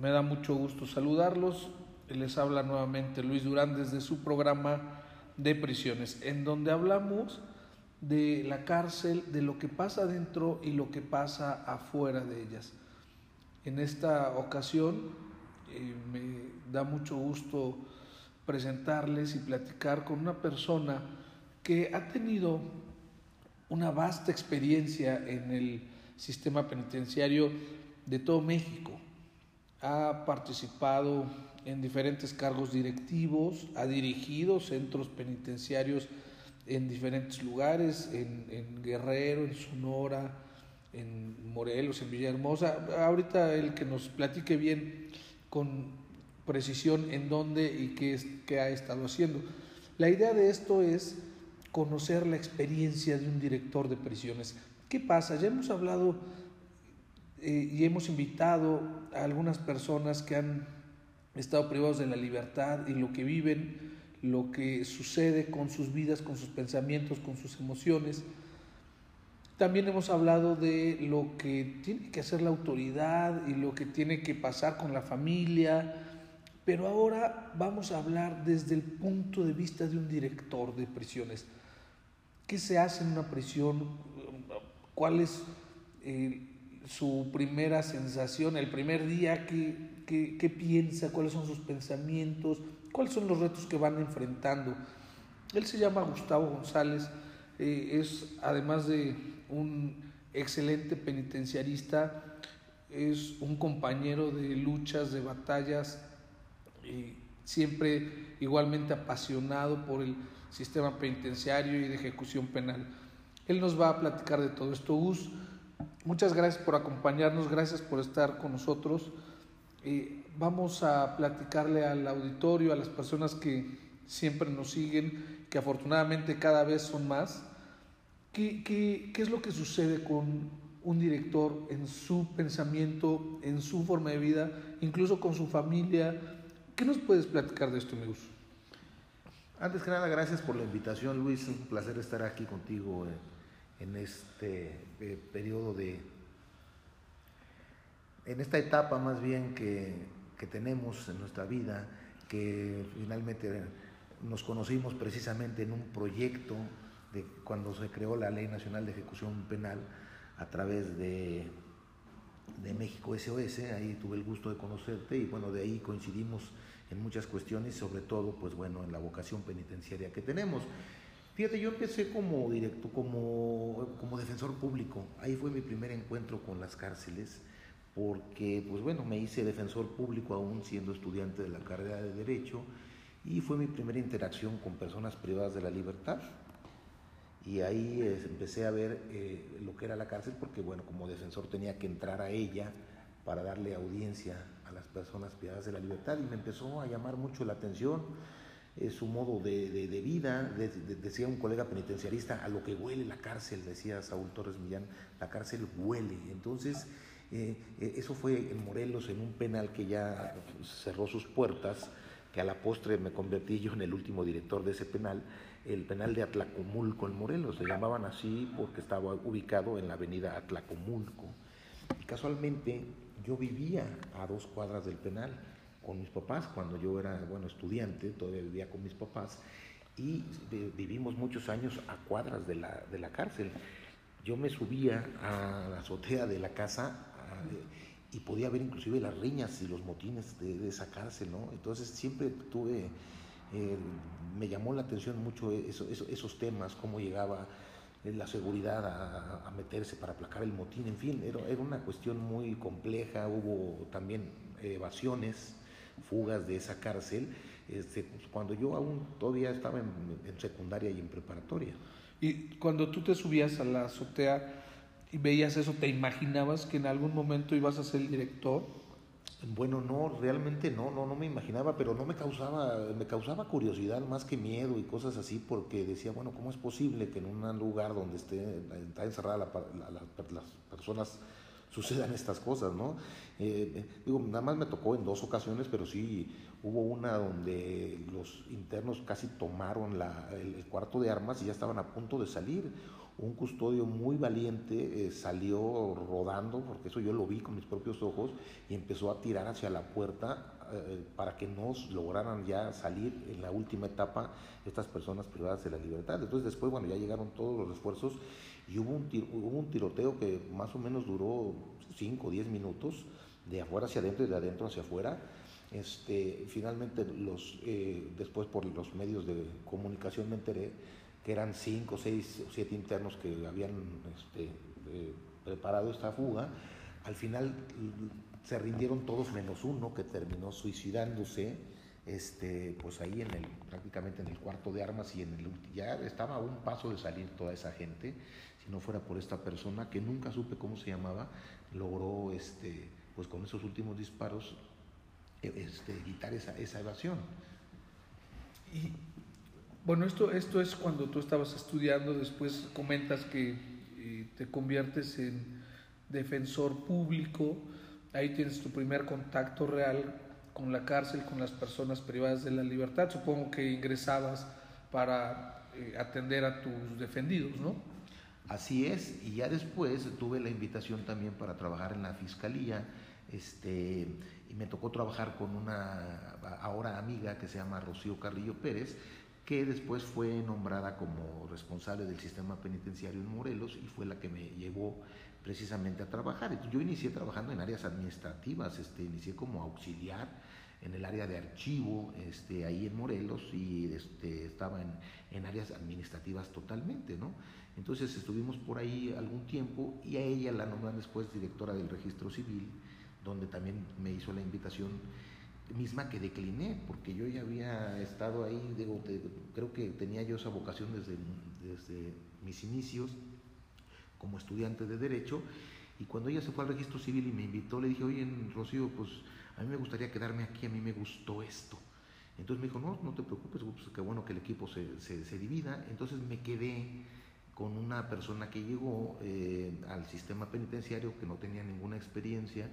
Me da mucho gusto saludarlos. Les habla nuevamente Luis Durán desde su programa de prisiones, en donde hablamos de la cárcel, de lo que pasa dentro y lo que pasa afuera de ellas. En esta ocasión eh, me da mucho gusto presentarles y platicar con una persona que ha tenido una vasta experiencia en el sistema penitenciario de todo México. Ha participado en diferentes cargos directivos, ha dirigido centros penitenciarios en diferentes lugares, en, Guerrero, en Sonora, en Morelos, en Villahermosa. Ahorita el que nos platique bien con precisión en dónde y qué, qué ha estado haciendo. La idea de esto es conocer la experiencia de un director de prisiones. ¿Qué pasa? Ya hemos hablado eh, y hemos invitado a algunas personas que han estado privados de la libertad y lo que viven, lo que sucede con sus vidas, con sus pensamientos, con sus emociones. También hemos hablado de lo que tiene que hacer la autoridad y lo que tiene que pasar con la familia, pero ahora vamos a hablar desde el punto de vista de un director de prisiones. ¿Qué se hace en una prisión? ¿Cuál es eh, su primera sensación, el primer día, qué, piensa, cuáles son sus pensamientos, cuáles son los retos que van enfrentando. Él se llama Gustavo González, eh, es además de un excelente penitenciarista, es un compañero de luchas, de batallas, siempre igualmente apasionado por el sistema penitenciario y de ejecución penal. Él nos va a platicar de todo esto. Gus, Muchas gracias por acompañarnos, gracias por estar con nosotros. Eh, vamos a platicarle al auditorio, a las personas que siempre nos siguen, que afortunadamente cada vez son más, qué, es lo que sucede con un director en su pensamiento, en su forma de vida, incluso con su familia. ¿Qué nos puedes platicar de esto, amigos? Antes que nada, gracias por la invitación, Luis. Un placer estar aquí contigo. Eh en este eh, periodo de, en esta etapa más bien que, que, tenemos en nuestra vida, que finalmente nos conocimos precisamente en un proyecto de cuando se creó la Ley Nacional de Ejecución Penal a través de, de México SOS, ahí tuve el gusto de conocerte y bueno, de ahí coincidimos en muchas cuestiones, sobre todo pues bueno, en la vocación penitenciaria que tenemos. Fíjate, yo empecé como directo, como, como defensor público. Ahí fue mi primer encuentro con las cárceles, porque, pues bueno, me hice defensor público aún siendo estudiante de la carrera de Derecho, y fue mi primera interacción con personas privadas de la libertad. Y ahí empecé a ver eh, lo que era la cárcel, porque, bueno, como defensor tenía que entrar a ella para darle audiencia a las personas privadas de la libertad, y me empezó a llamar mucho la atención su modo de, de, vida, decía un colega penitenciarista, a lo que huele la cárcel, decía Saúl Torres Millán, la cárcel huele. Entonces, eh, eh, eso fue en Morelos, en un penal que ya cerró sus puertas, que a la postre me convertí yo en el último director de ese penal, el penal de Atlacomulco en Morelos, se llamaban así porque estaba ubicado en la avenida Atlacomulco. Y casualmente yo vivía a dos cuadras del penal con mis papás cuando yo era, bueno, estudiante, todavía vivía con mis papás y vivimos muchos años a cuadras de la, de la cárcel. Yo me subía a la azotea de la casa y podía ver inclusive las riñas y los motines de, esa cárcel, ¿no? Entonces siempre tuve, eh, me llamó la atención mucho eso, esos temas, cómo llegaba la seguridad a, a, meterse para aplacar el motín, en fin, era, era una cuestión muy compleja, hubo también evasiones, fugas de esa cárcel, este, pues, cuando yo aún todavía estaba en, secundaria y en preparatoria. Y cuando tú te subías a la azotea y veías eso, ¿te imaginabas que en algún momento ibas a ser el director? Bueno, no, realmente no, no, no me imaginaba, pero no me causaba, me causaba curiosidad más que miedo y cosas así, porque decía, bueno, ¿cómo es posible que en un lugar donde esté, está encerrada las personas sucedan estas cosas, ¿no? Eh, digo, nada más me tocó en dos ocasiones, pero sí hubo una donde los internos casi tomaron el, cuarto de armas y ya estaban a punto de salir. Un custodio muy valiente eh, salió rodando, porque eso yo lo vi con mis propios ojos, y empezó a tirar hacia la puerta eh, para que no lograran ya salir en la última etapa estas personas privadas de la libertad. Entonces después, bueno, ya llegaron todos los esfuerzos y hubo un, hubo un tiroteo que más o menos duró 5 o 10 minutos, de afuera hacia adentro y de adentro hacia afuera. Este, finalmente, los, eh, después por los medios de comunicación me enteré que eran 5, 6 o 7 internos que habían este, eh, preparado esta fuga. Al final se rindieron todos menos uno que terminó suicidándose este, pues ahí en el, prácticamente en el cuarto de armas y en el ya estaba a un paso de salir toda esa gente, no fuera por esta persona que nunca supe cómo se llamaba, logró este, pues con esos últimos disparos e, este, evitar esa, esa evasión. Y bueno, esto, esto es cuando tú estabas estudiando, después comentas que eh, te conviertes en defensor público, ahí tienes tu primer contacto real con la cárcel, con las personas privadas de la libertad. Supongo que ingresabas para eh, atender a tus defendidos, ¿no? Así es, y ya después tuve la invitación también para trabajar en la fiscalía, este, y me tocó trabajar con una ahora amiga que se llama Rocío Carrillo Pérez, que después fue nombrada como responsable del sistema penitenciario en Morelos y fue la que me llevó precisamente a trabajar. Yo inicié trabajando en áreas administrativas, este, inicié como auxiliar en el área de archivo, este, ahí en Morelos, y este, estaba en, en áreas administrativas totalmente, ¿no? Entonces estuvimos por ahí algún tiempo y a ella la nombran después directora del registro civil, donde también me hizo la invitación misma que decliné, porque yo ya había estado ahí, digo, creo que tenía yo esa vocación desde, desde mis inicios como estudiante de Derecho, y cuando ella se fue al registro civil y me invitó, le dije, oye, Rocío, pues a mí me gustaría quedarme aquí, a mí me gustó esto. Entonces me dijo, no, no te preocupes, pues, qué bueno que el equipo se, se, divida. Entonces me quedé con una persona que llegó eh, al sistema penitenciario que no tenía ninguna experiencia,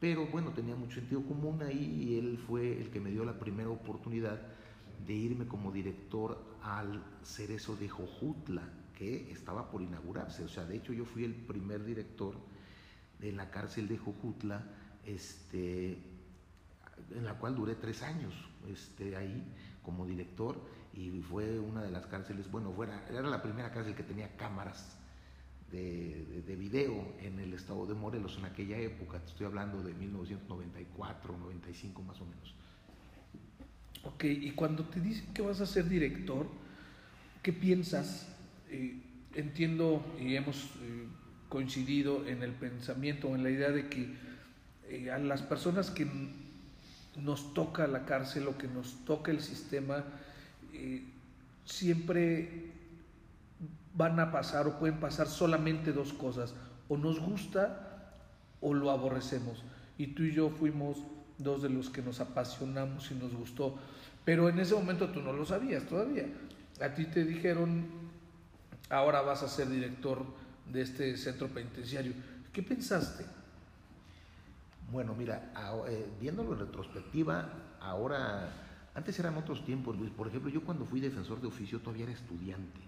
pero bueno, tenía mucho sentido común ahí y él fue el que me dio la primera oportunidad de irme como director al Cerezo de Jojutla, que estaba por inaugurarse. O sea, de hecho yo fui el primer director de la cárcel de Jojutla, este, en la cual duré tres años este, ahí como director y fue una de las cárceles, bueno, fuera, era la primera cárcel que tenía cámaras de, de, video en el estado de Morelos en aquella época, te estoy hablando de 1994, 95 más o menos. Ok, y cuando te dicen que vas a ser director, ¿qué piensas? Eh, entiendo y hemos eh, coincidido en el pensamiento, en la idea de que eh, a las personas que nos toca la cárcel o que nos toca el sistema, siempre van a pasar o pueden pasar solamente dos cosas, o nos gusta o lo aborrecemos. Y tú y yo fuimos dos de los que nos apasionamos y nos gustó, pero en ese momento tú no lo sabías todavía. A ti te dijeron, ahora vas a ser director de este centro penitenciario. ¿Qué pensaste? Bueno, mira, eh, viéndolo en retrospectiva, ahora, antes eran otros tiempos, Luis. Por ejemplo, yo cuando fui defensor de oficio todavía era estudiante.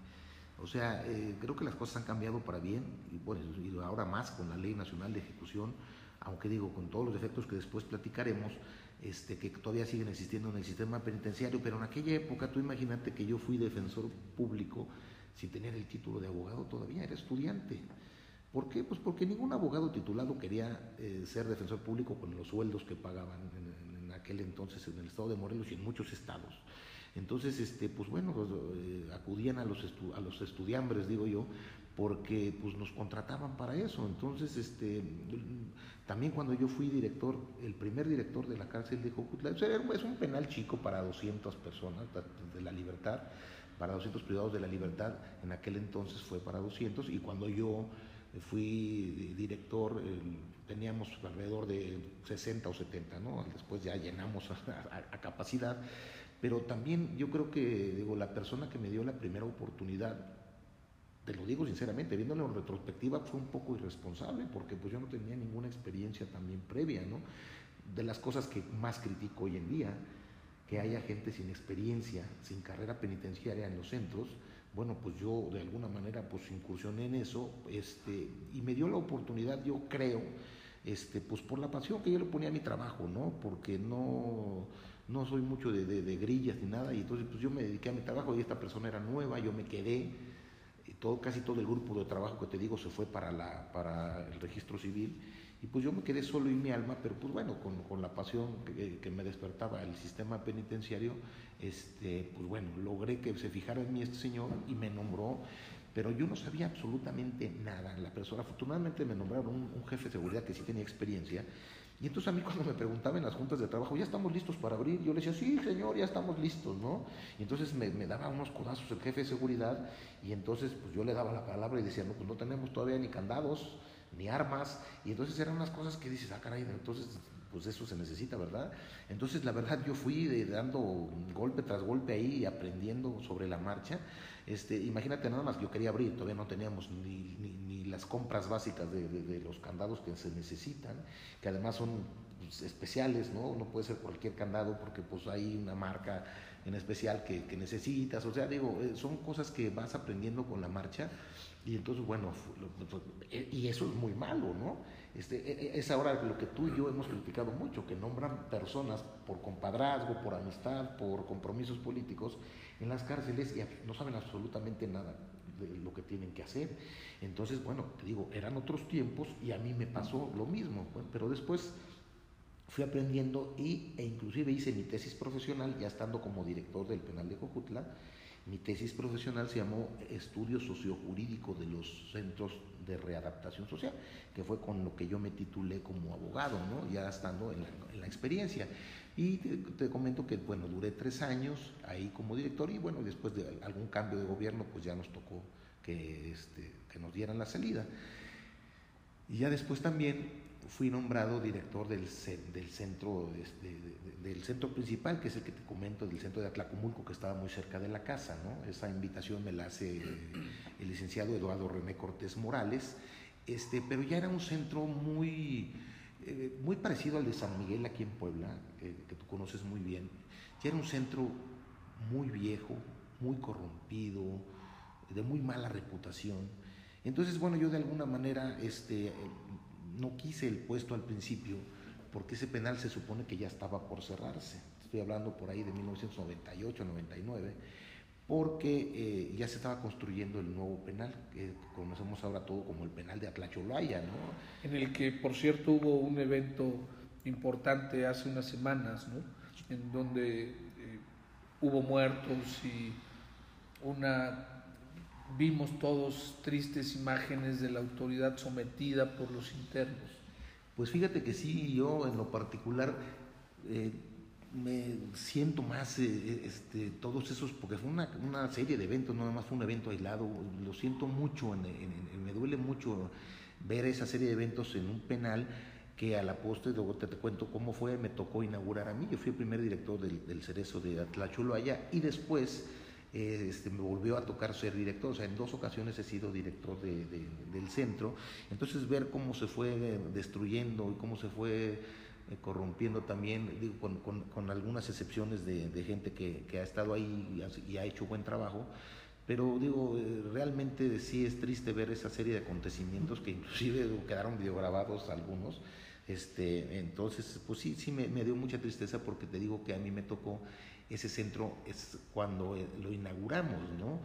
O sea, eh, creo que las cosas han cambiado para bien, y bueno, ahora más con la Ley Nacional de Ejecución, aunque digo, con todos los efectos que después platicaremos, este, que todavía siguen existiendo en el sistema penitenciario, pero en aquella época tú imagínate que yo fui defensor público sin tener el título de abogado todavía, era estudiante. ¿Por qué? Pues porque ningún abogado titulado quería eh, ser defensor público con los sueldos que pagaban en, aquel entonces en el estado de Morelos y en muchos estados. Entonces, este, pues bueno, eh, acudían a los, a los estudiambres, digo yo, porque pues nos contrataban para eso. Entonces, este, también cuando yo fui director, el primer director de la cárcel de Jocutla, es un penal chico para 200 personas de la libertad, para 200 privados de la libertad, en aquel entonces fue para 200, y cuando yo fui director, teníamos alrededor de 60 o 70, ¿no? Después ya llenamos a, capacidad, pero también yo creo que, digo, la persona que me dio la primera oportunidad, te lo digo sinceramente, viéndolo en retrospectiva, fue un poco irresponsable, porque pues yo no tenía ninguna experiencia también previa, ¿no? De las cosas que más critico hoy en día, que haya gente sin experiencia, sin carrera penitenciaria en los centros, bueno, pues yo de alguna manera pues incursioné en eso, este, y me dio la oportunidad, yo creo, este, pues por la pasión que yo le ponía a mi trabajo, ¿no? Porque no, no soy mucho de, de, grillas ni nada, y entonces pues yo me dediqué a mi trabajo y esta persona era nueva, yo me quedé, y todo, casi todo el grupo de trabajo que te digo se fue para, la, para el registro civil, y pues yo me quedé solo en mi alma, pero pues bueno, con, con la pasión que, que, me despertaba el sistema penitenciario, este, pues bueno, logré que se fijara en mí este señor y me nombró pero yo no sabía absolutamente nada. La persona, afortunadamente me nombraron un, jefe de seguridad que sí tenía experiencia. Y entonces a mí cuando me preguntaban en las juntas de trabajo, ¿ya estamos listos para abrir? Yo le decía, sí, señor, ya estamos listos, ¿no? Y entonces me, me daba unos codazos el jefe de seguridad y entonces pues yo le daba la palabra y decía, no, pues no tenemos todavía ni candados, ni armas. Y entonces eran unas cosas que dices, ah, caray, entonces pues eso se necesita, ¿verdad? Entonces la verdad yo fui dando golpe tras golpe ahí, aprendiendo sobre la marcha este, imagínate nada más, yo quería abrir, todavía no teníamos ni, ni, las compras básicas de, de, los candados que se necesitan, que además son pues, especiales, ¿no? No puede ser cualquier candado porque pues hay una marca en especial que, que necesitas, o sea, digo, eh, son cosas que vas aprendiendo con la marcha y entonces, bueno, eh, y eso es muy malo, ¿no? Este, e, e, es ahora lo que tú y yo hemos criticado mucho, que nombran personas por compadrazgo, por amistad, por compromisos políticos en las cárceles y no saben absolutamente nada de lo que tienen que hacer. Entonces, bueno, te digo, eran otros tiempos y a mí me pasó lo mismo, pero después fui aprendiendo y, e inclusive hice mi tesis profesional ya estando como director del penal de Cojutla. Mi tesis profesional se llamó Estudio Sociojurídico de los Centros de Readaptación Social, que fue con lo que yo me titulé como abogado, ¿no? ya estando en la, en la experiencia. Y te, comento que, bueno, duré tres años ahí como director y, bueno, después de algún cambio de gobierno, pues ya nos tocó que, este, que nos dieran la salida. Y ya después también fui nombrado director del, del centro del centro principal, que es el que te comento, del centro de Atlacomulco, que estaba muy cerca de la casa. ¿no? Esa invitación me la hace el licenciado Eduardo René Cortés Morales, este, pero ya era un centro muy eh, muy parecido al de San Miguel aquí en Puebla, que tú conoces muy bien. Ya era un centro muy viejo, muy corrompido, de muy mala reputación. Entonces, bueno, yo de alguna manera este, no quise el puesto al principio, porque ese penal se supone que ya estaba por cerrarse. Estoy hablando por ahí de 1998, 99 porque eh, ya se estaba construyendo el nuevo penal, que conocemos ahora todo como el penal de Atlacholaya, ¿no? En el que, por cierto, hubo un evento importante hace unas semanas, ¿no? En donde eh, hubo muertos y una vimos todos tristes imágenes de la autoridad sometida por los internos. Pues fíjate que sí, yo en lo particular eh, me siento más eh, este, todos esos, porque fue una, una, serie de eventos, no nada más fue un evento aislado, lo siento mucho, me duele mucho ver esa serie de eventos en un penal que a la postre, luego te, cuento cómo fue, me tocó inaugurar a mí, yo fui el primer director del, del Cerezo de allá y después eh, este, me volvió a tocar ser director, o sea, en dos ocasiones he sido director de, del centro, entonces ver cómo se fue destruyendo y cómo se fue eh, corrompiendo también, digo, con, con, algunas excepciones de, de gente que, que, ha estado ahí y ha, hecho buen trabajo, pero digo, eh, realmente sí es triste ver esa serie de acontecimientos que inclusive quedaron videograbados algunos, este, entonces pues sí, sí me, me, dio mucha tristeza porque te digo que a mí me tocó ese centro es cuando eh, lo inauguramos, ¿no?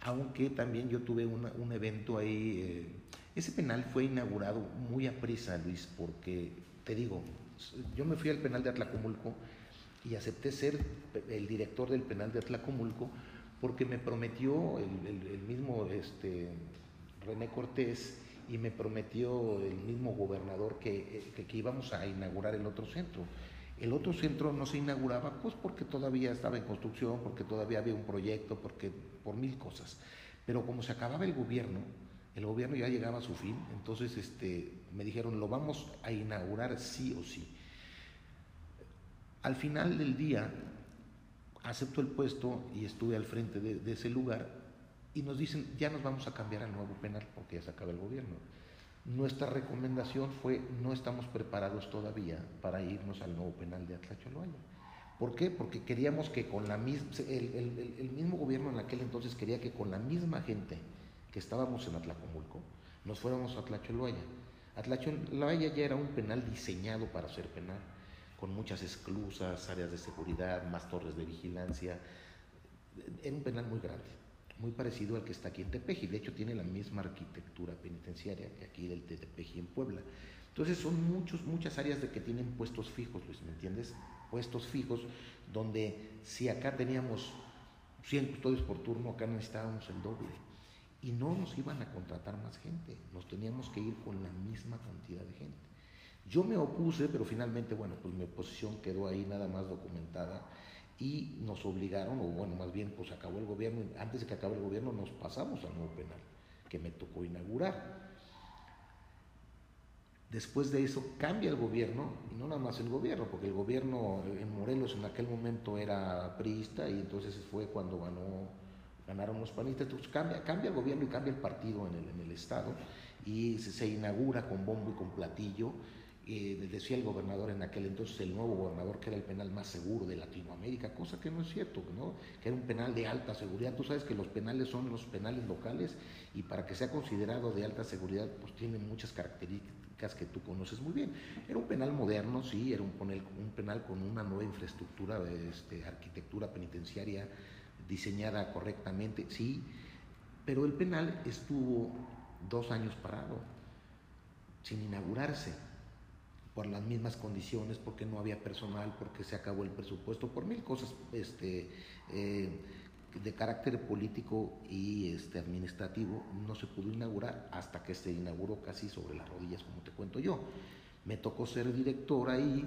Aunque también yo tuve una, un evento ahí, ese penal fue inaugurado muy a prisa, Luis, porque te digo, yo me fui al penal de Atlacomulco y acepté ser el director del penal de Atlacomulco porque me prometió el, mismo este, René Cortés y me prometió el mismo gobernador que, que, íbamos a inaugurar el otro centro. El otro centro no se inauguraba pues porque todavía estaba en construcción, porque todavía había un proyecto, porque por mil cosas. Pero como se acababa el gobierno, El gobierno ya llegaba a su fin, entonces este, me dijeron, lo vamos a inaugurar sí o sí. Al final del día, acepto el puesto y estuve al frente de, ese lugar y nos dicen, ya nos vamos a cambiar al nuevo penal porque ya se acaba el gobierno. Nuestra recomendación fue, no estamos preparados todavía para irnos al nuevo penal de Atlacholoaya. ¿Por qué? Porque queríamos que con la misma, el, mismo gobierno en aquel entonces quería que con la misma gente que estábamos en Atlacomulco, nos fuéramos a Atlacholoaya. Atlacholoaya ya era un penal diseñado para ser penal con muchas esclusas, áreas de seguridad, más torres de vigilancia. Era un penal muy grande, muy parecido al que está aquí en Tepeji. De hecho, tiene la misma arquitectura penitenciaria que aquí del Tepeji en Puebla. Entonces, son muchos, muchas áreas de que tienen puestos fijos, Luis, ¿me entiendes? Puestos fijos donde si acá teníamos 100 custodios por turno, acá necesitábamos el doble. Y no nos iban a contratar más gente, nos teníamos que ir con la misma cantidad de gente. Yo me opuse, pero finalmente, bueno, pues mi oposición quedó ahí nada más documentada y nos obligaron, o bueno, más bien, pues acabó el gobierno, antes de que acabe el gobierno nos pasamos al nuevo penal, que me tocó inaugurar. Después de eso cambia el gobierno, y no nada más el gobierno, porque el gobierno en Morelos en aquel momento era priista y entonces fue cuando ganó, ganaron los panistas, entonces cambia, cambia el gobierno y cambia el partido en el, en el Estado y se, se inaugura con bombo y con platillo eh, decía el gobernador en aquel entonces, el nuevo gobernador, que era el penal más seguro de Latinoamérica, cosa que no es cierto, ¿no? que era un penal de alta seguridad. Tú sabes que los penales son los penales locales y para que sea considerado de alta seguridad, pues tiene muchas características que tú conoces muy bien. Era un penal moderno, sí, era un penal, con una nueva infraestructura, este, arquitectura penitenciaria diseñada correctamente, sí, pero el penal estuvo dos años parado, sin inaugurarse por las mismas condiciones, porque no había personal, porque se acabó el presupuesto, por mil cosas este, eh, de carácter político y este, administrativo, no se pudo inaugurar hasta que se inauguró casi sobre las rodillas, como te cuento yo. Me tocó ser director ahí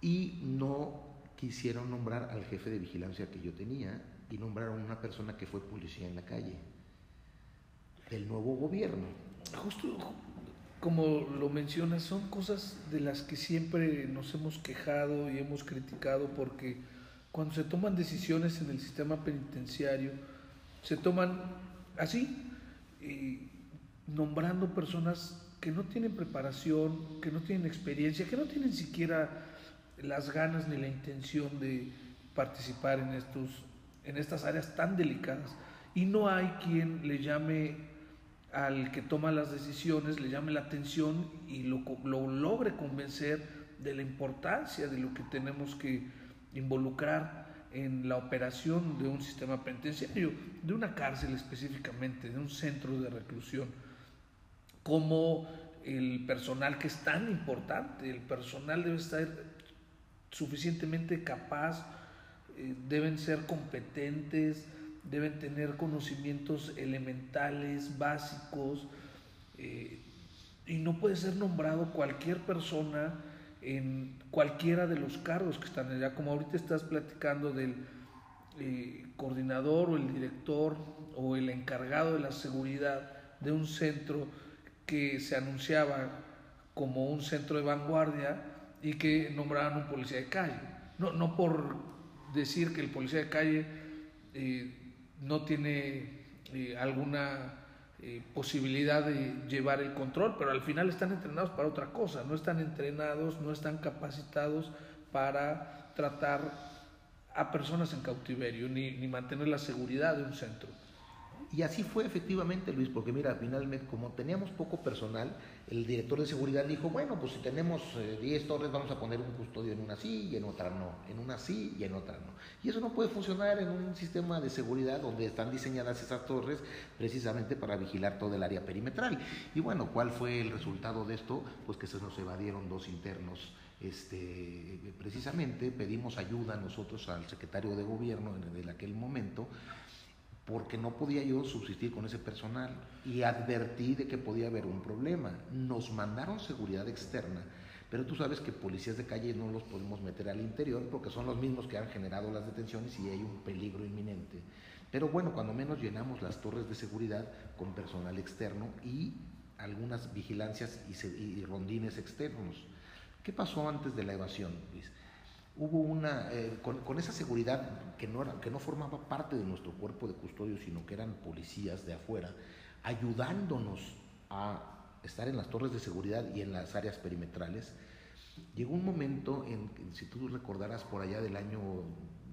y no quisieron nombrar al jefe de vigilancia que yo tenía y nombraron una persona que fue policía en la calle del nuevo gobierno. Justo, como lo mencionas, son cosas de las que siempre nos hemos quejado y hemos criticado porque cuando se toman decisiones en el sistema penitenciario, se toman así, nombrando personas que no tienen preparación, que no tienen experiencia, que no tienen siquiera las ganas ni la intención de participar en, estos, en estas áreas tan delicadas. Y no hay quien le llame al que toma las decisiones le llame la atención y lo, logre convencer de la importancia de lo que tenemos que involucrar en la operación de un sistema penitenciario, de una cárcel específicamente, de un centro de reclusión, como el personal que es tan importante, el personal debe estar suficientemente capaz, eh, deben ser competentes, deben tener conocimientos elementales, básicos, eh, y no puede ser nombrado cualquier persona en cualquiera de los cargos que están allá, como ahorita estás platicando del eh, coordinador o el director o el encargado de la seguridad de un centro que se anunciaba como un centro de vanguardia y que nombraban un policía de calle. No, no por decir que el policía de calle eh, no tiene eh, alguna eh, posibilidad de llevar el control, pero al final están entrenados para otra cosa, no están entrenados, no están capacitados para tratar a personas en cautiverio, ni, ni mantener la seguridad de un centro. Y así fue efectivamente, Luis, porque mira, finalmente, como teníamos poco personal, el director de seguridad dijo, bueno, pues si tenemos 10 eh, torres, vamos a poner un custodio en una sí y en otra no, en una sí y en otra no. Y eso no puede funcionar en un sistema de seguridad donde están diseñadas esas torres precisamente para vigilar todo el área perimetral. Y bueno, ¿cuál fue el resultado de esto? Pues que se nos evadieron dos internos. Este, precisamente pedimos ayuda nosotros al secretario de gobierno en aquel momento porque no podía yo subsistir con ese personal y advertí de que podía haber un problema. Nos mandaron seguridad externa, pero tú sabes que policías de calle no los podemos meter al interior porque son los mismos que han generado las detenciones y hay un peligro inminente. Pero bueno, cuando menos llenamos las torres de seguridad con personal externo y algunas vigilancias y, rondines externos. ¿Qué pasó antes de la evasión? Hubo una, eh, con, esa seguridad que no, era, que no formaba parte de nuestro cuerpo de custodio, sino que eran policías de afuera, ayudándonos a estar en las torres de seguridad y en las áreas perimetrales, llegó un momento en, si tú recordarás por allá del año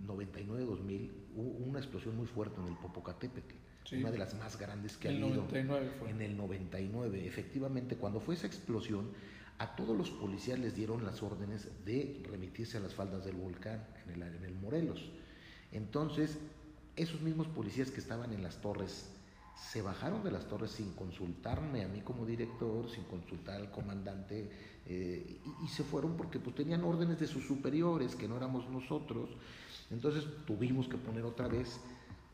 99-2000, hubo una explosión muy fuerte en el Popocatépetl, una de las más grandes que ha habido. En el 99, efectivamente, cuando fue esa explosión, a todos los policías les dieron las órdenes de remitirse a las faldas del volcán en el, Morelos. Entonces, esos mismos policías que estaban en las torres se bajaron de las torres sin consultarme a mí como director, sin consultar al comandante, eh, y, se fueron porque pues tenían órdenes de sus superiores, que no éramos nosotros. Entonces tuvimos que poner otra vez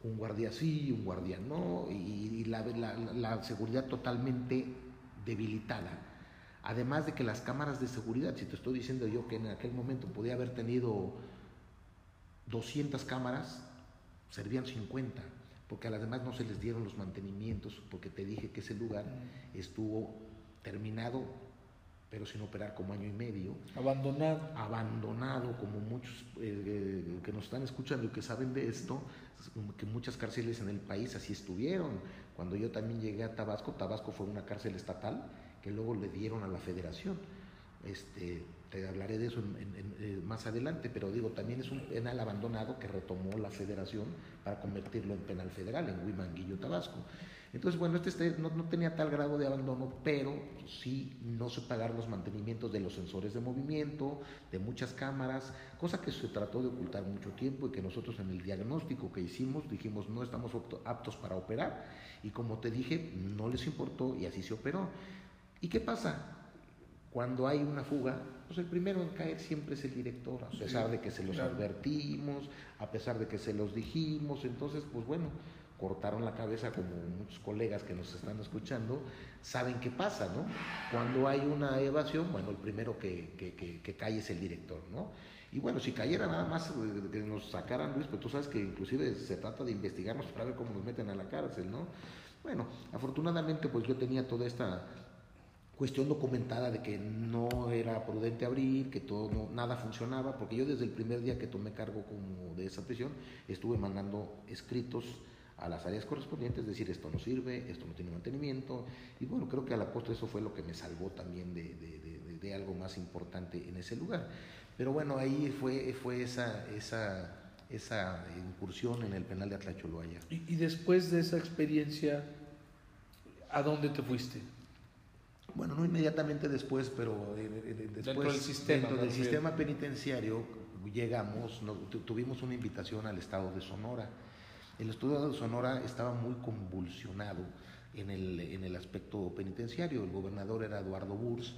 un guardia sí, un guardia no, y, la, seguridad totalmente debilitada. Además de que las cámaras de seguridad, si te estoy diciendo yo que en aquel momento podía haber tenido 200 cámaras, servían 50 porque a las demás no se les dieron los mantenimientos, porque te dije que ese lugar estuvo terminado, pero sin operar como año y medio. Abandonado. Abandonado, como muchos eh, eh, que nos están escuchando y que saben de esto, que muchas cárceles en el país así estuvieron. Cuando yo también llegué a Tabasco, Tabasco fue una cárcel estatal que luego le dieron a la federación. Este, te hablaré de eso eh, más adelante, pero digo, también es un penal abandonado que retomó la federación para convertirlo en penal federal en Huimanguillo, Tabasco. Entonces, bueno, este, este no, tenía tal grado de abandono, pero sí no se pagaron los mantenimientos de los sensores de movimiento, de muchas cámaras, cosa que se trató de ocultar mucho tiempo y que nosotros en el diagnóstico que hicimos dijimos no estamos aptos para operar y como te dije, no les importó y así se operó. ¿Y qué pasa? Cuando hay una fuga, pues el primero en caer siempre es el director, a pesar de que se los advertimos, a pesar de que se los dijimos, entonces, pues bueno, cortaron la cabeza como muchos colegas que nos están escuchando, saben qué pasa, ¿no? Cuando hay una evasión, bueno, el primero que, que, que, cae es el director, ¿no? Y bueno, si cayera nada más eh, que nos sacaran, Luis, pues tú sabes que inclusive se trata de investigarnos para ver cómo nos meten a la cárcel, ¿no? Bueno, afortunadamente pues yo tenía toda esta cuestión documentada de que no era prudente abrir, que todo nada funcionaba, porque yo desde el primer día que tomé cargo como de esa prisión estuve mandando escritos a las áreas correspondientes, decir esto no sirve, esto no tiene mantenimiento, y bueno, creo que a la postre eso fue lo que me salvó también de, de, de, algo más importante en ese lugar. Pero bueno, ahí fue, fue esa, esa, esa incursión en el penal de Atlacholoaya. Y, y después de esa experiencia, ¿a dónde te fuiste? Bueno, no inmediatamente después, pero después dentro del sistema, del sistema penitenciario llegamos, tuvimos una invitación al estado de Sonora. El estado de Sonora estaba muy convulsionado en el, en el aspecto penitenciario. El gobernador era Eduardo Burs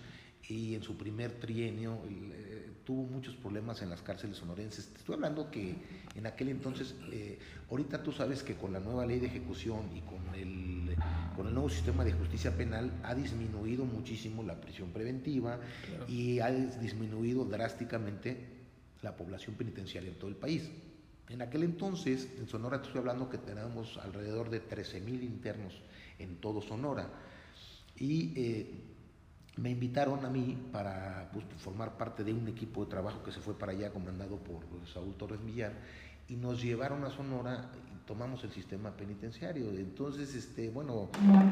y en su primer trienio eh, tuvo muchos problemas en las cárceles sonorenses. estoy hablando que en aquel entonces, eh, ahorita tú sabes que con la nueva ley de ejecución y con el, con el nuevo sistema de justicia penal ha disminuido muchísimo la prisión preventiva y ha disminuido drásticamente la población penitenciaria en todo el país. En aquel entonces, en Sonora estoy hablando que teníamos alrededor de 13.000 internos en todo Sonora. Y eh, me invitaron a mí para pues, formar parte de un equipo de trabajo que se fue para allá, comandado por Saúl Torres Millar, y nos llevaron a Sonora tomamos el sistema penitenciario. Entonces, este, bueno,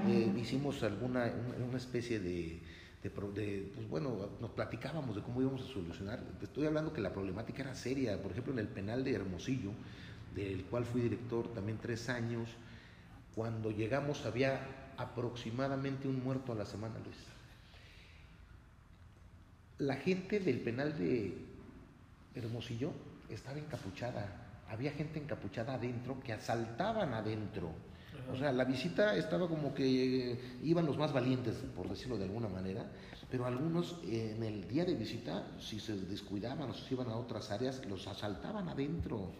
eh, hicimos alguna una, especie de, de, pues bueno, nos platicábamos de cómo íbamos a solucionar. Estoy hablando que la problemática era seria. Por ejemplo, en el penal de Hermosillo, del cual fui director también tres años, cuando llegamos había aproximadamente un muerto a la semana, Luis la gente del penal de Hermosillo estaba encapuchada. Había gente encapuchada adentro que asaltaban adentro. O sea, la visita estaba como que iban los más valientes, por decirlo de alguna manera, pero algunos en el día de visita, si se descuidaban o se iban a otras áreas, los asaltaban adentro.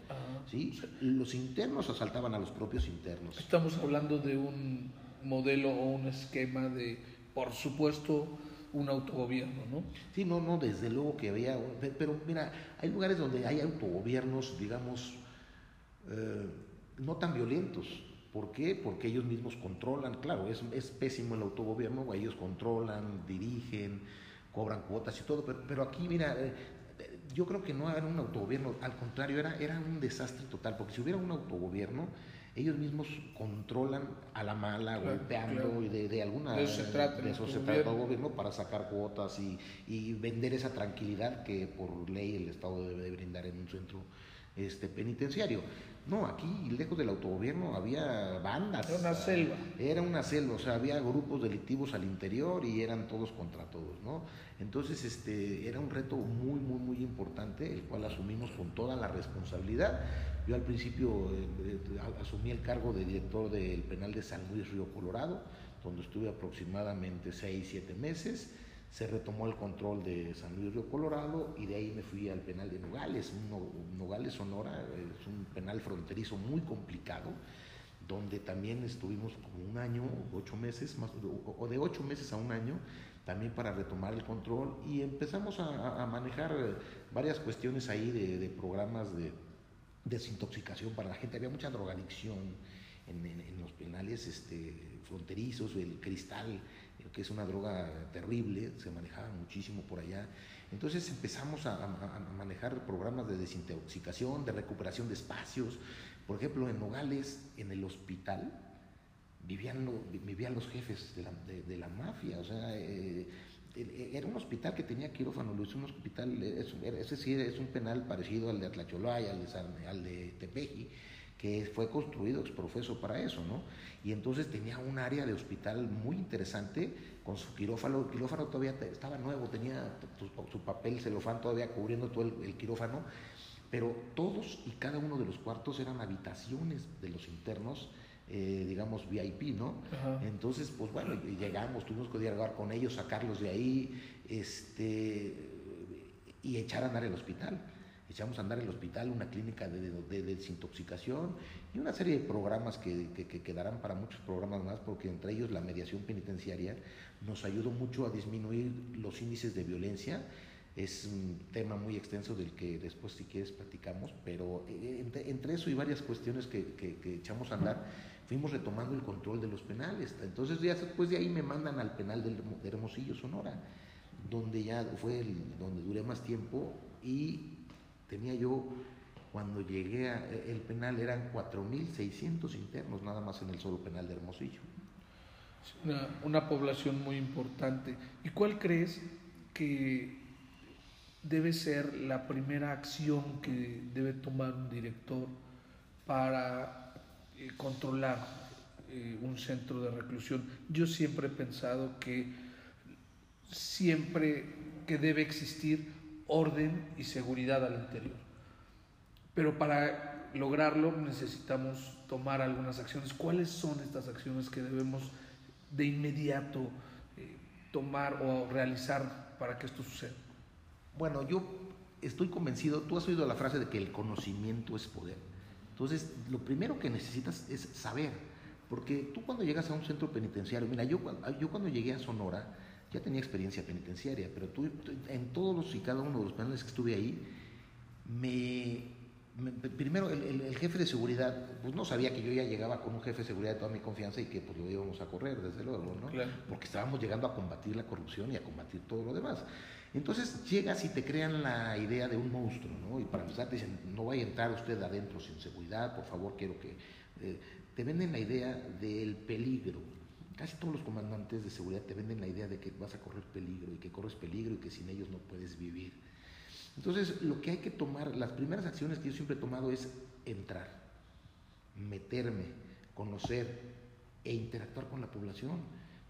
¿sí? Los internos asaltaban a los propios internos. Estamos hablando de un modelo o un esquema de, por supuesto, un autogobierno, ¿no? Sí, no, no, desde luego que había, pero mira, hay lugares donde hay autogobiernos, digamos, eh, no tan violentos. ¿Por qué? Porque ellos mismos controlan, claro, es, pésimo el autogobierno, ellos controlan, dirigen, cobran cuotas y todo, pero, pero aquí, mira, eh, yo creo que no era un autogobierno, al contrario, era un desastre total, porque si hubiera un autogobierno, ellos mismos controlan a la mala, golpeando y de, alguna de eso se trata, de eso se trata el gobierno para sacar cuotas y, y, vender esa tranquilidad que por ley el Estado debe brindar en un centro este penitenciario. No, aquí lejos del autogobierno había bandas. Era una selva. Era una selva, o sea, había grupos delictivos al interior y eran todos contra todos, ¿no? Entonces, este, era un reto muy, muy, muy importante, el cual asumimos con toda la responsabilidad. Yo al principio eh, eh, asumí el cargo de director del penal de San Luis Río Colorado, donde estuve aproximadamente seis, siete meses se retomó el control de San Luis Río Colorado y de ahí me fui al penal de Nogales. Nogales, Sonora, es un penal fronterizo muy complicado, donde también estuvimos como un año, ocho meses, más, o de ocho meses a un año, también para retomar el control y empezamos a, manejar varias cuestiones ahí de, programas de desintoxicación para la gente. Había mucha drogadicción en, en los penales este, fronterizos, el cristal que es una droga terrible, se manejaba muchísimo por allá. Entonces empezamos a, manejar programas de desintoxicación, de recuperación de espacios. Por ejemplo, en Nogales, en el hospital, vivían, vivían los jefes de la, de, la mafia. O sea, eh, era un hospital que tenía quirófano, es un hospital, es, es decir, es un penal parecido al de Atlacholaya, al de, al de Tepeji que fue construido exprofeso para eso, ¿no? Y entonces tenía un área de hospital muy interesante con su quirófano. El quirófano todavía estaba nuevo, tenía su, papel celofán todavía cubriendo todo el, quirófano, pero todos y cada uno de los cuartos eran habitaciones de los internos. Eh, digamos, VIP, ¿no? Entonces, pues bueno, llegamos, tuvimos que dialogar con ellos, sacarlos de ahí, este, y echar a andar el hospital echamos a andar el hospital, una clínica de, desintoxicación y una serie de programas que, quedarán para muchos programas más, porque entre ellos la mediación penitenciaria nos ayudó mucho a disminuir los índices de violencia. Es un tema muy extenso del que después si quieres platicamos, pero eh, entre, eso y varias cuestiones que, echamos a andar, fuimos retomando el control de los penales. Entonces ya después de ahí me mandan al penal de Hermosillo, Sonora, donde ya fue el, donde duré más tiempo y Tenía yo, cuando llegué al el penal, eran 4.600 internos nada más en el solo penal de Hermosillo. Una, una población muy importante. ¿Y cuál crees que debe ser la primera acción que debe tomar un director para eh, controlar eh, un centro de reclusión. Yo siempre he pensado que siempre que debe existir orden y seguridad al interior. Pero para lograrlo necesitamos tomar algunas acciones. ¿Cuáles son estas acciones que debemos de inmediato eh, tomar o realizar para que esto suceda? Bueno, yo estoy convencido, tú has oído la frase de que el conocimiento es poder. Entonces, lo primero que necesitas es saber, porque tú cuando llegas a un centro penitenciario, mira, yo, yo cuando llegué a Sonora, ya tenía experiencia penitenciaria, pero tú, en todos los y cada uno de los penales que estuve ahí, me, primero el, jefe de seguridad, pues no sabía que yo ya llegaba con un jefe de seguridad de toda mi confianza y que pues lo íbamos a correr, desde luego, ¿no? Porque estábamos llegando a combatir la corrupción y a combatir todo lo demás. Entonces llegas y te crean la idea de un monstruo, ¿no? Y para empezar te dicen, no vaya a entrar usted adentro sin seguridad, por favor, quiero que... Eh, te venden la idea del peligro, Casi todos los comandantes de seguridad te venden la idea de que vas a correr peligro y que corres peligro y que sin ellos no puedes vivir. Entonces, lo que hay que tomar, las primeras acciones que yo siempre he tomado es entrar, meterme, conocer e interactuar con la población,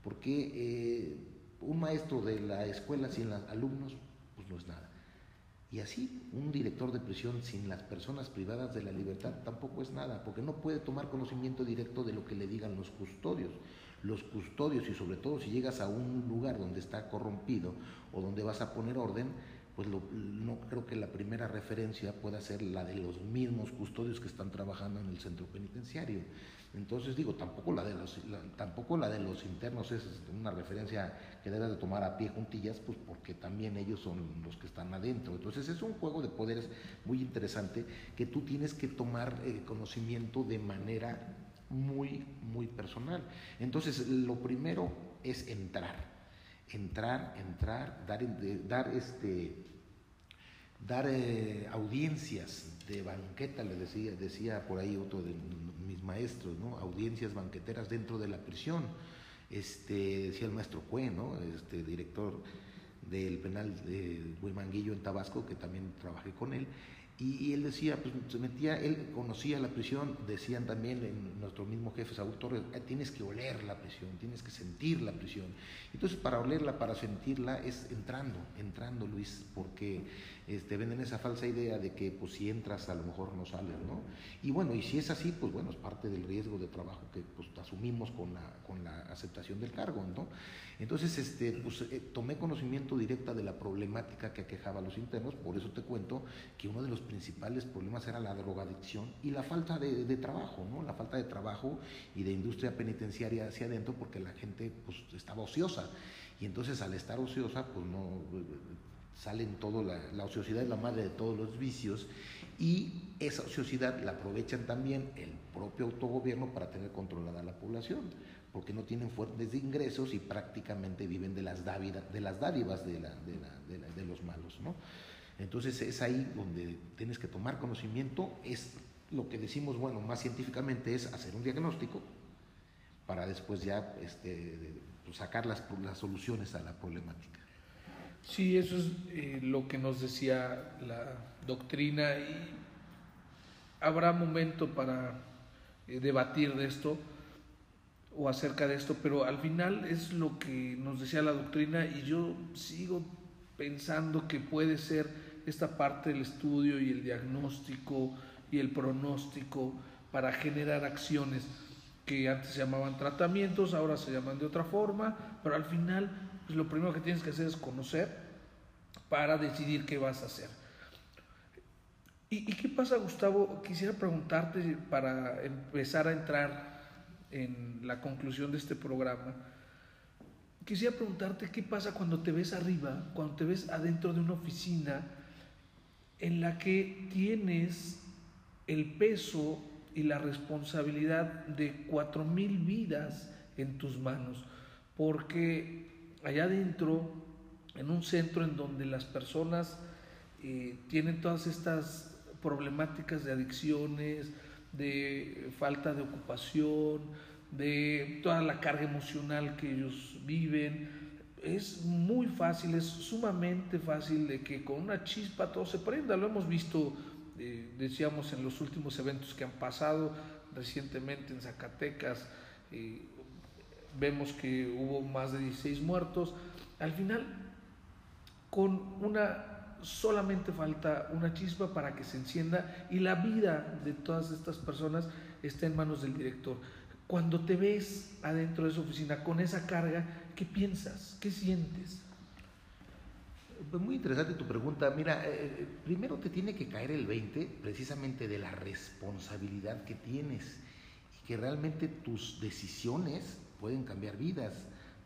porque eh, un maestro de la escuela sin los alumnos, pues no es nada. Y así, un director de prisión sin las personas privadas de la libertad tampoco es nada, porque no puede tomar conocimiento directo de lo que le digan los custodios los custodios y sobre todo si llegas a un lugar donde está corrompido o donde vas a poner orden, pues no creo que la primera referencia pueda ser la de los mismos custodios que están trabajando en el centro penitenciario. Entonces digo, tampoco la de los, tampoco la de los internos es una referencia que debes de tomar a pie juntillas, pues porque también ellos son los que están adentro. Entonces es un juego de poderes muy interesante que tú tienes que tomar eh, conocimiento de manera muy, muy personal. Entonces lo primero es entrar entrar, entrar, dar, dar, este, dar eh, audiencias de banqueta, le decía, decía por ahí otro de mis maestros, ¿no? audiencias banqueteras dentro de la prisión. Este, decía el maestro Cue, ¿no? este, director del penal de Huimanguillo en Tabasco, que también trabajé con él, y, él decía, pues se metía, él conocía la prisión, decían también en nuestro mismo jefe Saúl Torres, ah, tienes que oler la prisión, tienes que sentir la prisión. Entonces para olerla, para sentirla es entrando, entrando Luis, porque este, venden esa falsa idea de que pues si entras a lo mejor no sales, ¿no? Y bueno, y si es así, pues bueno, es parte del riesgo de trabajo que pues asumimos con la, con la aceptación del cargo, ¿no? Entonces, este, pues, eh, tomé conocimiento directa de la problemática que aquejaba a los internos, por eso te cuento que uno de los principales problemas era la drogadicción y la falta de, trabajo, ¿no? La falta de trabajo y de industria penitenciaria hacia adentro porque la gente pues, estaba ociosa. Y entonces al estar ociosa, pues no salen todo, la, la ociosidad es la madre de todos los vicios y esa ociosidad la aprovechan también el propio autogobierno para tener controlada la población porque no tienen fuentes de ingresos y prácticamente viven de las, dádivas de, las dádivas de, de, los malos. ¿no? Entonces es ahí donde tienes que tomar conocimiento, es lo que decimos, bueno, más científicamente es hacer un diagnóstico para después ya este, pues, sacar las, las soluciones a la problemática. Sí, eso es eh, lo que nos decía la doctrina y habrá momento para eh, debatir de esto o acerca de esto, pero al final es lo que nos decía la doctrina y yo sigo pensando que puede ser esta parte del estudio y el diagnóstico y el pronóstico para generar acciones que antes se llamaban tratamientos, ahora se llaman de otra forma, pero al final pues lo primero que tienes que hacer es conocer para decidir qué vas a hacer. ¿Y, ¿Y, qué pasa, Gustavo? Quisiera preguntarte para empezar a entrar en la conclusión de este programa, quisiera preguntarte qué pasa cuando te ves arriba, cuando te ves adentro de una oficina en la que tienes el peso y la responsabilidad de cuatro mil vidas en tus manos, porque allá adentro, en un centro en donde las personas eh, tienen todas estas problemáticas de adicciones, de falta de ocupación, de toda la carga emocional que ellos viven. Es muy fácil, es sumamente fácil de que con una chispa todo se prenda. Lo hemos visto, eh, decíamos, en los últimos eventos que han pasado recientemente en Zacatecas. Eh, vemos que hubo más de 16 muertos. Al final, con una solamente falta una chispa para que se encienda y la vida de todas estas personas está en manos del director. Cuando te ves adentro de su oficina con esa carga, ¿qué piensas? ¿Qué sientes? Pues muy interesante tu pregunta. Mira, eh, eh, primero te tiene que caer el 20 precisamente de la responsabilidad que tienes y que realmente tus decisiones pueden cambiar vidas.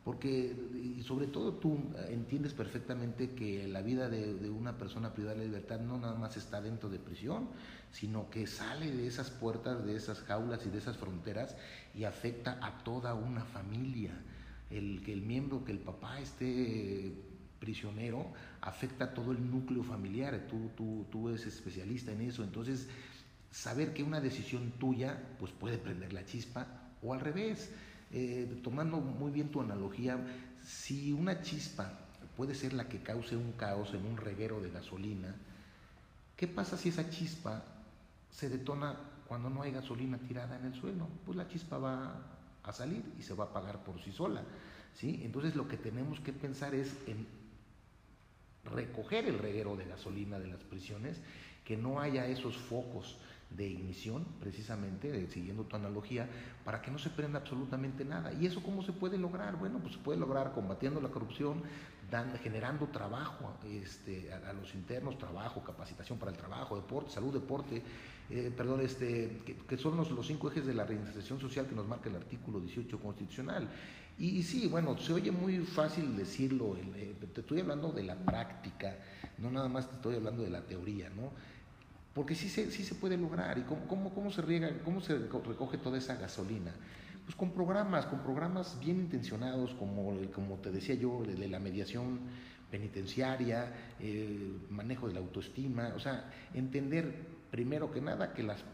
Porque, y sobre todo tú entiendes perfectamente que la vida de, una persona privada de libertad no nada más está dentro de prisión, sino que sale de esas puertas, de esas jaulas y de esas fronteras y afecta a toda una familia. El que el miembro, que el papá esté prisionero, afecta a todo el núcleo familiar. Tú, tú, tú eres especialista en eso. Entonces, saber que una decisión tuya pues puede prender la chispa o al revés eh, tomando muy bien tu analogía, si una chispa puede ser la que cause un caos en un reguero de gasolina, ¿qué pasa si esa chispa se detona cuando no hay gasolina tirada en el suelo? Pues la chispa va a salir y se va a apagar por sí sola. ¿sí? Entonces lo que tenemos que pensar es en recoger el reguero de gasolina de las prisiones, que no haya esos focos de ignición, precisamente, siguiendo tu analogía, para que no se prenda absolutamente nada. ¿Y eso cómo se puede lograr? Bueno, pues se puede lograr combatiendo la corrupción, generando trabajo este, a, los internos, trabajo, capacitación para el trabajo, deporte, salud, deporte, eh, perdón, este, que, son los, los, cinco ejes de la reinserción social que nos marca el artículo 18 constitucional. Y, sí, bueno, se oye muy fácil decirlo, eh, te estoy hablando de la práctica, no nada más te estoy hablando de la teoría, ¿no? Porque sí se, sí se puede lograr. ¿Y cómo, cómo, cómo se riega, cómo se recoge toda esa gasolina? Pues con programas, con programas bien intencionados, como, como te decía yo, de la mediación penitenciaria, el manejo de la autoestima, o sea, entender primero que nada que las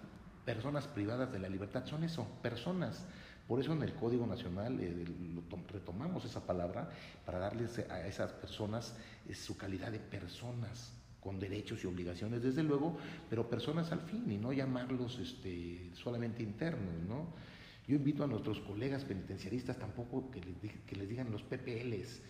personas privadas de la libertad son eso, personas. Por eso en el Código Nacional eh, retomamos esa palabra para darles a esas personas eh, su calidad de personas con derechos y obligaciones, desde luego, pero personas al fin y no llamarlos este, solamente internos, ¿no? Yo invito a nuestros colegas penitenciaristas tampoco que les, que les digan los PPLs,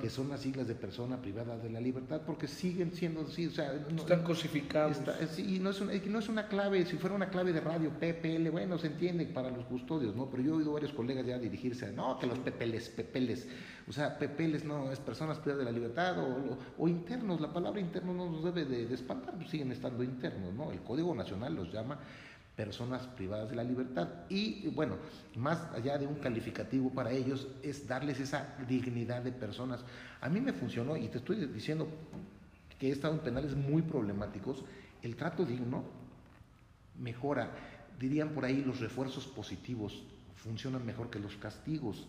que son las siglas de persona privada de la libertad, porque siguen siendo así, o sea, están cosificados. y no es, una, no es una clave, si fuera una clave de radio, PPL, bueno, se entiende para los custodios, ¿no? Pero yo he oído a varios colegas ya dirigirse, a, no, que los PPLs, PPLs, o sea, PPLs no, es personas privadas de la libertad o, o, internos, la palabra interno no nos debe de, de espantar, pues siguen estando internos, ¿no? El Código Nacional los llama personas privadas de la libertad. Y bueno, más allá de un calificativo para ellos, es darles esa dignidad de personas. A mí me funcionó, y te estoy diciendo que he estado en penales muy problemáticos, el trato digno mejora, dirían por ahí los refuerzos positivos, funcionan mejor que los castigos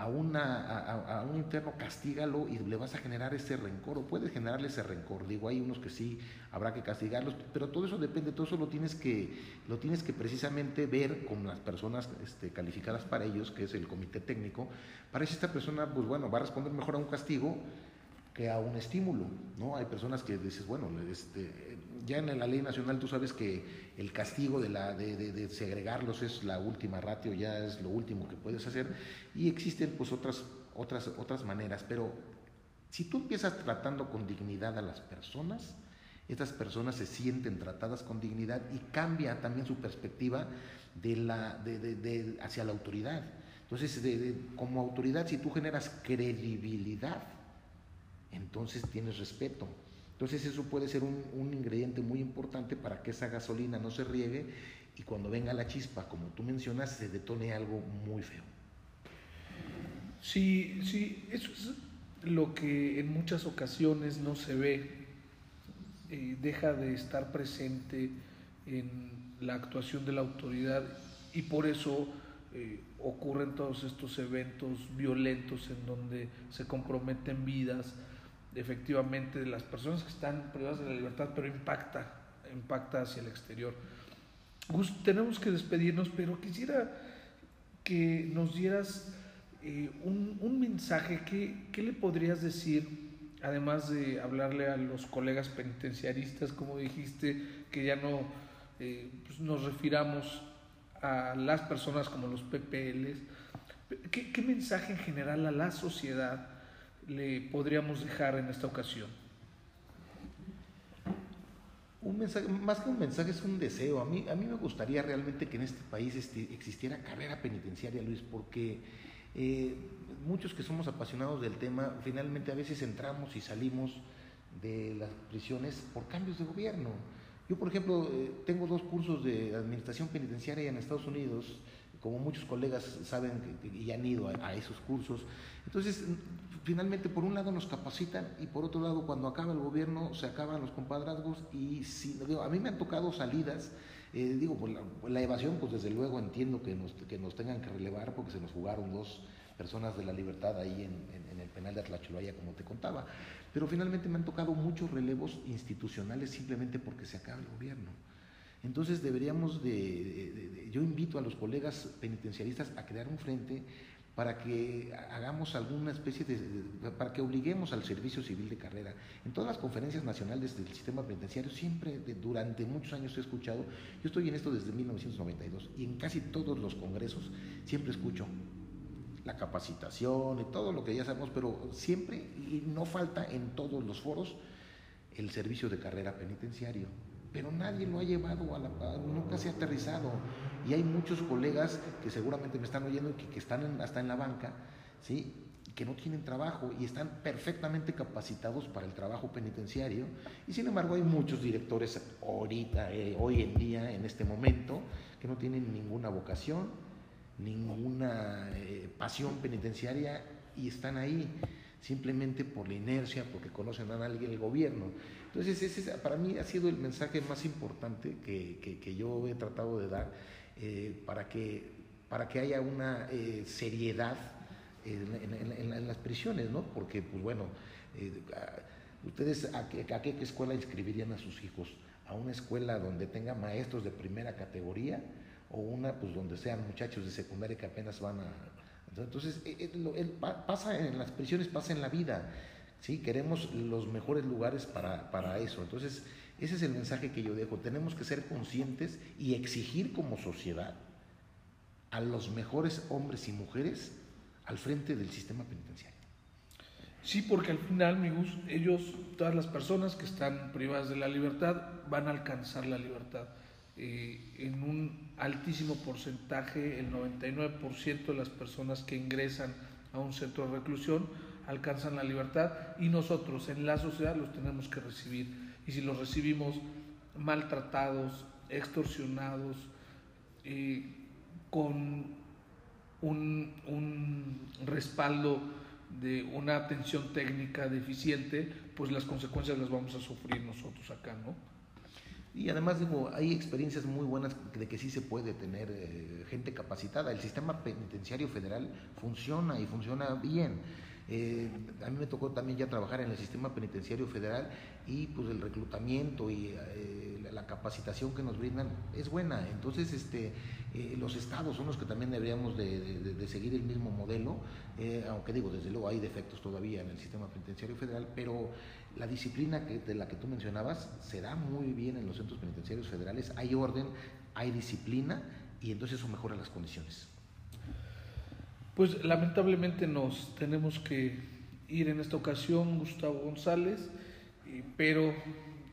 a, una, a, un interno, castígalo y le vas a generar ese rencor, o puedes generarle ese rencor. Digo, hay unos que sí habrá que castigarlos, pero todo eso depende, todo eso lo tienes que, lo tienes que precisamente ver con las personas este, calificadas para ellos, que es el comité técnico, para si esta persona, pues bueno, va a responder mejor a un castigo que a un estímulo, ¿no? Hay personas que dices, bueno, este, ya en la ley nacional tú sabes que el castigo de, la, de, segregarlos es la última ratio, ya es lo último que puedes hacer, y existen pues otras, otras, otras maneras, pero si tú empiezas tratando con dignidad a las personas, estas personas se sienten tratadas con dignidad y cambia también su perspectiva de la, de, hacia la autoridad. Entonces, como autoridad, si tú generas credibilidad, entonces tienes respeto. Entonces eso puede ser un, ingrediente muy importante para que esa gasolina no se riegue y cuando venga la chispa, como tú mencionas, se detone algo muy feo. Sí, sí, eso es lo que en muchas ocasiones no se ve, eh, deja de estar presente en la actuación de la autoridad y por eso eh, ocurren todos estos eventos violentos en donde se comprometen vidas, efectivamente de las personas que están privadas de la libertad, pero impacta, impacta hacia el exterior. Gus, tenemos que despedirnos, pero quisiera que nos dieras eh, un, mensaje. ¿Qué, ¿Qué, le podrías decir, además de hablarle a los colegas penitenciaristas, como dijiste, que ya no eh, pues nos refiramos a las personas como los PPLs? ¿Qué, ¿Qué mensaje en general a la sociedad? Le podríamos dejar en esta ocasión? Un mensaje, más que un mensaje, es un deseo. A mí, a mí me gustaría realmente que en este país este, existiera carrera penitenciaria, Luis, porque eh, muchos que somos apasionados del tema, finalmente a veces entramos y salimos de las prisiones por cambios de gobierno. Yo, por ejemplo, eh, tengo dos cursos de administración penitenciaria en Estados Unidos, como muchos colegas saben y han ido a esos cursos. Entonces, finalmente por un lado nos capacitan y por otro lado cuando acaba el gobierno se acaban los compadrazgos y si, digo, a mí me han tocado salidas, eh, digo, pues la, evasión pues desde luego entiendo que nos, que nos tengan que relevar porque se nos jugaron dos personas de la libertad ahí en, el penal de Atlachulaya como te contaba, pero finalmente me han tocado muchos relevos institucionales simplemente porque se acaba el gobierno. Entonces deberíamos de, yo invito a los colegas penitenciaristas a crear un frente para que hagamos alguna especie de, para que obliguemos al servicio civil de carrera. En todas las conferencias nacionales del sistema penitenciario, siempre durante muchos años he escuchado, yo estoy en esto desde 1992, y en casi todos los congresos siempre escucho la capacitación y todo lo que ya sabemos, pero siempre, y no falta en todos los foros, el servicio de carrera penitenciario pero nadie lo ha llevado a la nunca se ha aterrizado. Y hay muchos colegas que seguramente me están oyendo que, están hasta en la banca, ¿sí? que no tienen trabajo y están perfectamente capacitados para el trabajo penitenciario. Y sin embargo hay muchos directores ahorita, eh, hoy en día, en este momento, que no tienen ninguna vocación, ninguna eh, pasión penitenciaria y están ahí simplemente por la inercia, porque conocen a alguien el gobierno. Entonces, ese para mí ha sido el mensaje más importante que, que, yo he tratado de dar eh, para, que, para que haya una seriedad en, las prisiones, ¿no? Porque, pues bueno, eh, ¿ustedes a qué, escuela inscribirían a sus hijos? ¿A una escuela donde tenga maestros de primera categoría o una pues donde sean muchachos de secundaria que apenas van a... Entonces, eh, eh, pasa en las prisiones, pasa en la vida, ¿sí? Queremos los mejores lugares para, para eso. Entonces, ese es el mensaje que yo dejo. Tenemos que ser conscientes y exigir como sociedad a los mejores hombres y mujeres al frente del sistema penitenciario. Sí, porque al final, amigos, ellos, todas las personas que están privadas de la libertad, van a alcanzar la libertad. Eh, en un altísimo porcentaje, el 99% de las personas que ingresan a un centro de reclusión alcanzan la libertad y nosotros en la sociedad los tenemos que recibir. Y si los recibimos maltratados, extorsionados, eh, con un, un respaldo de una atención técnica deficiente, pues las consecuencias las vamos a sufrir nosotros acá, ¿no? Y además digo, hay experiencias muy buenas de que sí se puede tener eh, gente capacitada. El sistema penitenciario federal funciona y funciona bien. Eh, a mí me tocó también ya trabajar en el sistema penitenciario federal y pues el reclutamiento y eh, la capacitación que nos brindan es buena. Entonces, este, eh, los estados son los que también deberíamos de, seguir el mismo modelo, aunque digo, desde luego hay defectos todavía en el sistema penitenciario federal, pero la disciplina que, de la que tú mencionabas se da muy bien en los centros penitenciarios federales, hay orden, hay disciplina y entonces eso mejora las condiciones. Pues lamentablemente nos tenemos que ir en esta ocasión, Gustavo González, pero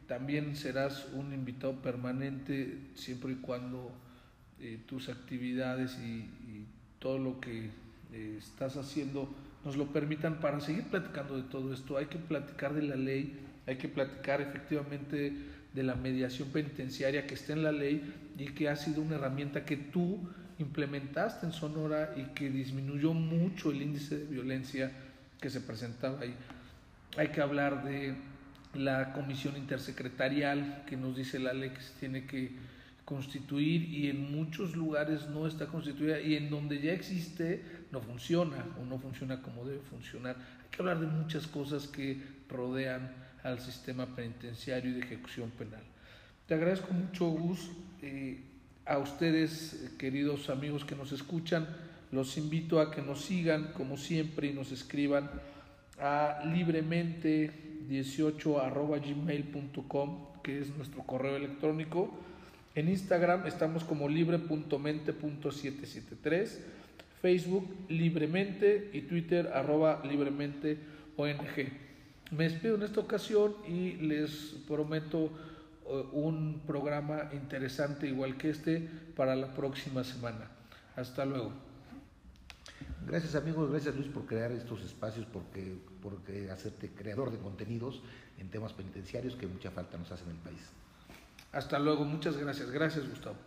también serás un invitado permanente siempre y cuando eh, tus actividades y, todo lo que eh, estás haciendo nos lo permitan para seguir platicando de todo esto. Hay que platicar de la ley, hay que platicar efectivamente de la mediación penitenciaria que está en la ley y que ha sido una herramienta que tú implementaste en Sonora y que disminuyó mucho el índice de violencia que se presentaba ahí. Hay que hablar de la comisión intersecretarial que nos dice la ley que se tiene que constituir y en muchos lugares no está constituida y en donde ya existe no funciona o no funciona como debe funcionar. Hay que hablar de muchas cosas que rodean al sistema penitenciario y de ejecución penal. Te agradezco mucho, Gus. Eh, a ustedes, queridos amigos que nos escuchan, los invito a que nos sigan como siempre y nos escriban a libremente18 gmail.com, que es nuestro correo electrónico. En Instagram estamos como libre.mente.773, Facebook libremente y Twitter arroba libremente ONG. Me despido en esta ocasión y les prometo un programa interesante igual que este para la próxima semana. Hasta luego. Gracias amigos, gracias Luis por crear estos espacios, porque, porque hacerte creador de contenidos en temas penitenciarios que mucha falta nos hace en el país. Hasta luego, muchas gracias. Gracias Gustavo.